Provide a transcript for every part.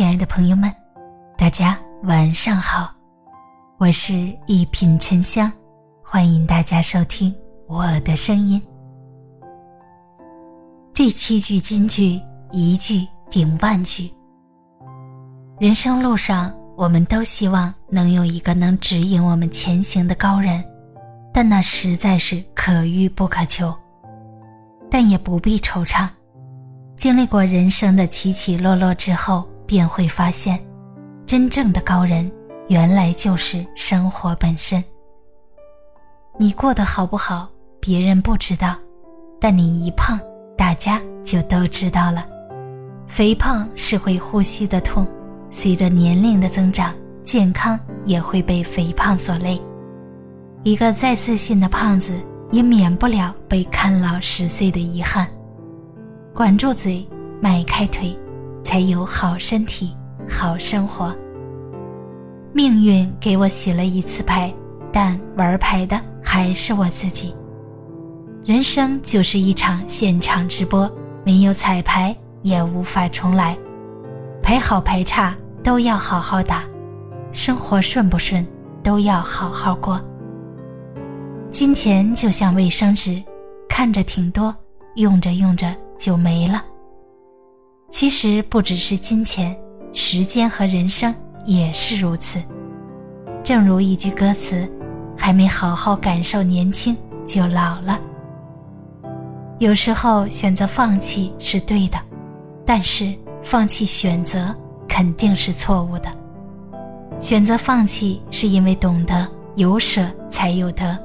亲爱的朋友们，大家晚上好，我是一品沉香，欢迎大家收听我的声音。这七句金句，一句顶万句。人生路上，我们都希望能有一个能指引我们前行的高人，但那实在是可遇不可求。但也不必惆怅，经历过人生的起起落落之后。便会发现，真正的高人原来就是生活本身。你过得好不好，别人不知道，但你一胖，大家就都知道了。肥胖是会呼吸的痛，随着年龄的增长，健康也会被肥胖所累。一个再自信的胖子，也免不了被看老十岁的遗憾。管住嘴，迈开腿。才有好身体、好生活。命运给我洗了一次牌，但玩牌的还是我自己。人生就是一场现场直播，没有彩排也无法重来。牌好牌差都要好好打，生活顺不顺都要好好过。金钱就像卫生纸，看着挺多，用着用着就没了。其实不只是金钱，时间和人生也是如此。正如一句歌词：“还没好好感受年轻，就老了。”有时候选择放弃是对的，但是放弃选择肯定是错误的。选择放弃是因为懂得有舍才有得，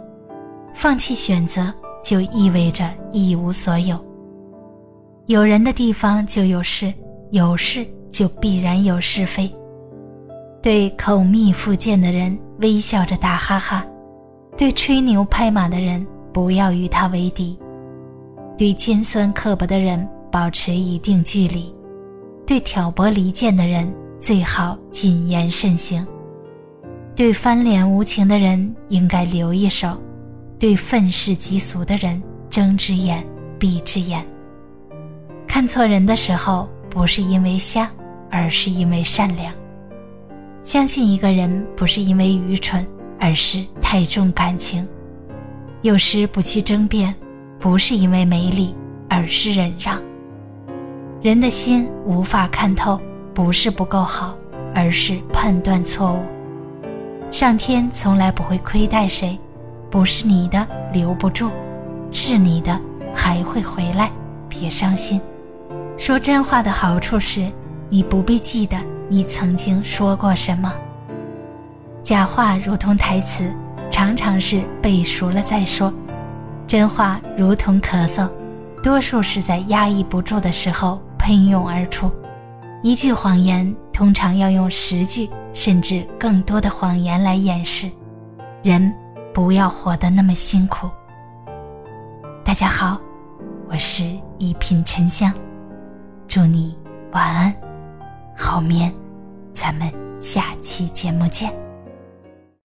放弃选择就意味着一无所有。有人的地方就有事，有事就必然有是非。对口蜜腹剑的人微笑着打哈哈，对吹牛拍马的人不要与他为敌，对尖酸刻薄的人保持一定距离，对挑拨离间的人最好谨言慎行，对翻脸无情的人应该留一手，对愤世嫉俗的人睁只眼闭只眼。看错人的时候，不是因为瞎，而是因为善良。相信一个人，不是因为愚蠢，而是太重感情。有时不去争辩，不是因为没理，而是忍让。人的心无法看透，不是不够好，而是判断错误。上天从来不会亏待谁，不是你的留不住，是你的还会回来，别伤心。说真话的好处是，你不必记得你曾经说过什么。假话如同台词，常常是背熟了再说；真话如同咳嗽，多数是在压抑不住的时候喷涌而出。一句谎言通常要用十句甚至更多的谎言来掩饰。人不要活得那么辛苦。大家好，我是一品沉香。祝你晚安，好眠，咱们下期节目见。